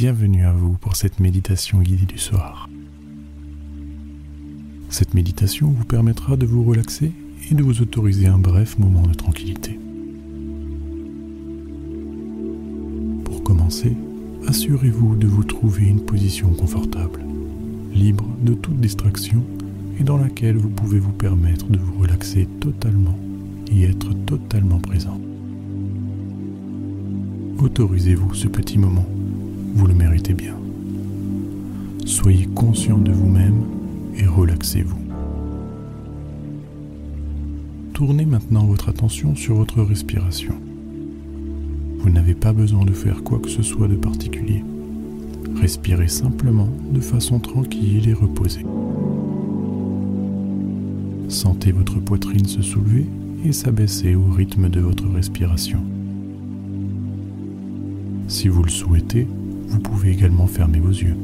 bienvenue à vous pour cette méditation guidée du soir. Cette méditation vous permettra de vous relaxer et de vous autoriser un bref moment de tranquillité. Pour commencer, assurez-vous de vous trouver une position confortable, libre de toute distraction et dans laquelle vous pouvez vous permettre de vous relaxer totalement et être totalement présent. Autorisez-vous ce petit moment, vous le méritez bien. Soyez conscient de vous-même et relaxez-vous. Tournez maintenant votre attention sur votre respiration. Vous n'avez pas besoin de faire quoi que ce soit de particulier. Respirez simplement de façon tranquille et reposée. Sentez votre poitrine se soulever et s'abaisser au rythme de votre respiration. Si vous le souhaitez, vous pouvez également fermer vos yeux.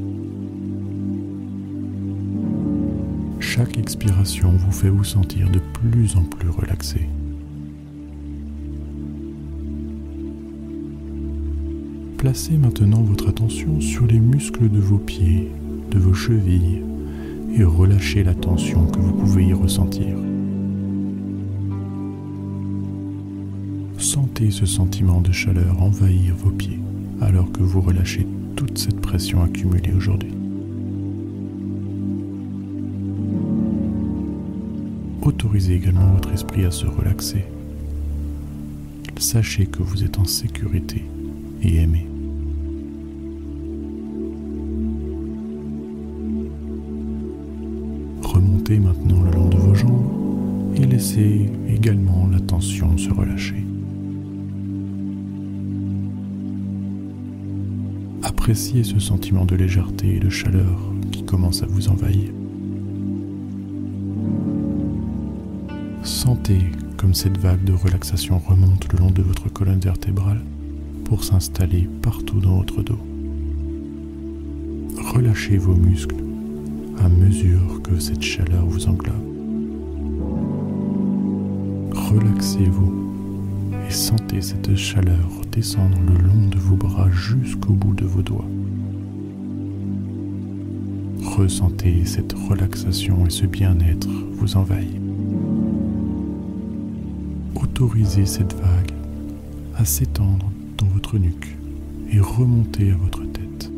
Chaque expiration vous fait vous sentir de plus en plus relaxé. Placez maintenant votre attention sur les muscles de vos pieds, de vos chevilles, et relâchez la tension que vous pouvez y ressentir. Sentez ce sentiment de chaleur envahir vos pieds alors que vous relâchez cette pression accumulée aujourd'hui. Autorisez également votre esprit à se relaxer. Sachez que vous êtes en sécurité et aimé. Remontez maintenant le long de vos jambes et laissez également la tension se relâcher. Appréciez ce sentiment de légèreté et de chaleur qui commence à vous envahir. Sentez comme cette vague de relaxation remonte le long de votre colonne vertébrale pour s'installer partout dans votre dos. Relâchez vos muscles à mesure que cette chaleur vous englobe. Relaxez-vous et sentez cette chaleur descendre le long de vos bras jusqu'au bout de vos doigts. Ressentez cette relaxation et ce bien-être vous envahir. Autorisez cette vague à s'étendre dans votre nuque et remonter à votre tête,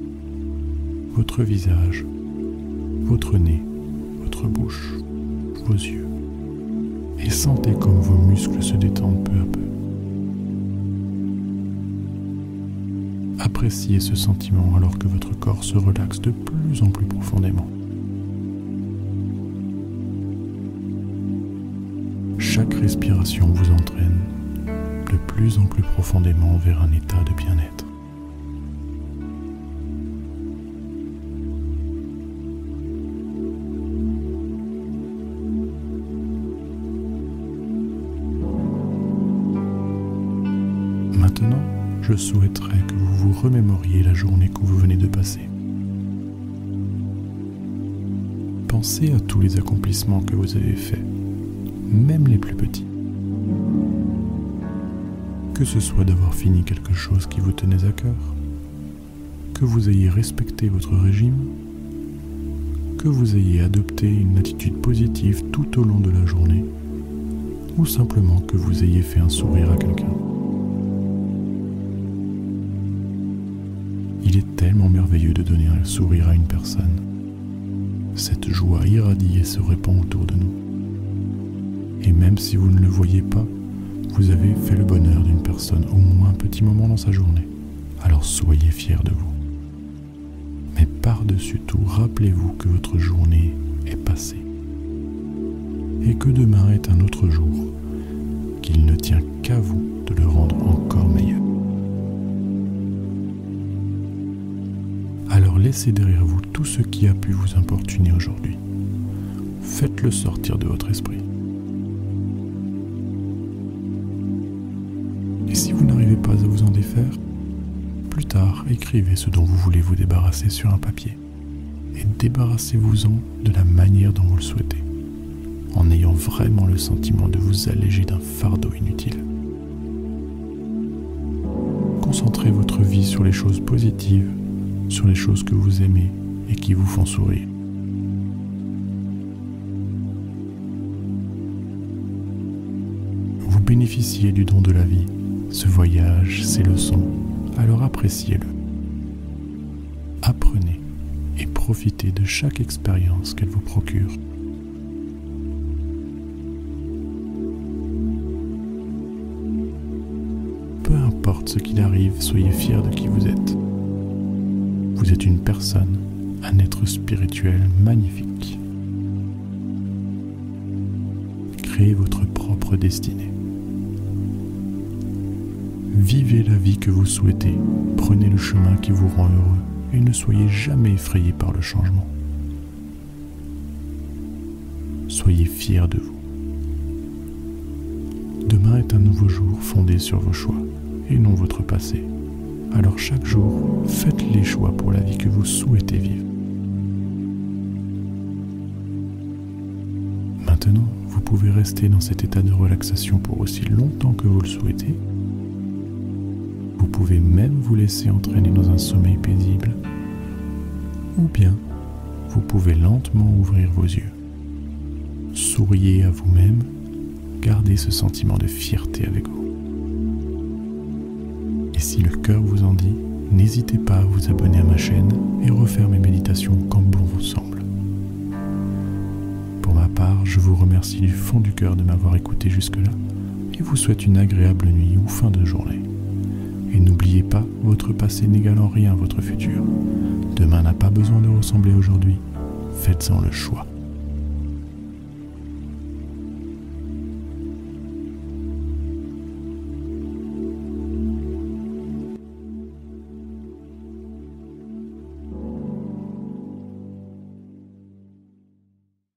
votre visage, votre nez, votre bouche, vos yeux. Et sentez comme vos muscles se détendent peu à peu. Appréciez ce sentiment alors que votre corps se relaxe de plus en plus profondément. Chaque respiration vous entraîne de plus en plus profondément vers un état de bien-être. Maintenant, je souhaiterais que vous vous remémoriez la journée que vous venez de passer. Pensez à tous les accomplissements que vous avez faits, même les plus petits. Que ce soit d'avoir fini quelque chose qui vous tenait à cœur, que vous ayez respecté votre régime, que vous ayez adopté une attitude positive tout au long de la journée, ou simplement que vous ayez fait un sourire à quelqu'un. Il est tellement merveilleux de donner un sourire à une personne. Cette joie irradie et se répand autour de nous. Et même si vous ne le voyez pas, vous avez fait le bonheur d'une personne au moins un petit moment dans sa journée. Alors soyez fiers de vous. Mais par-dessus tout, rappelez-vous que votre journée est passée. Et que demain est un autre jour, qu'il ne tient qu'à vous de le rendre laissez derrière vous tout ce qui a pu vous importuner aujourd'hui. Faites-le sortir de votre esprit. Et si vous n'arrivez pas à vous en défaire, plus tard, écrivez ce dont vous voulez vous débarrasser sur un papier. Et débarrassez-vous-en de la manière dont vous le souhaitez, en ayant vraiment le sentiment de vous alléger d'un fardeau inutile. Concentrez votre vie sur les choses positives sur les choses que vous aimez et qui vous font sourire. Vous bénéficiez du don de la vie, ce voyage, ces leçons, alors appréciez-le. Apprenez et profitez de chaque expérience qu'elle vous procure. Peu importe ce qu'il arrive, soyez fiers de qui vous êtes. Vous êtes une personne, un être spirituel magnifique. Créez votre propre destinée. Vivez la vie que vous souhaitez, prenez le chemin qui vous rend heureux et ne soyez jamais effrayé par le changement. Soyez fiers de vous. Demain est un nouveau jour fondé sur vos choix et non votre passé. Alors chaque jour, faites les choix pour la vie que vous souhaitez vivre. Maintenant, vous pouvez rester dans cet état de relaxation pour aussi longtemps que vous le souhaitez. Vous pouvez même vous laisser entraîner dans un sommeil paisible. Ou bien, vous pouvez lentement ouvrir vos yeux. Souriez à vous-même, gardez ce sentiment de fierté avec vous. Et si le cœur vous en dit, n'hésitez pas à vous abonner à ma chaîne et refaire mes méditations comme bon vous semble. Pour ma part, je vous remercie du fond du cœur de m'avoir écouté jusque-là et vous souhaite une agréable nuit ou fin de journée. Et n'oubliez pas, votre passé n'égale en rien votre futur. Demain n'a pas besoin de ressembler aujourd'hui. Faites-en le choix.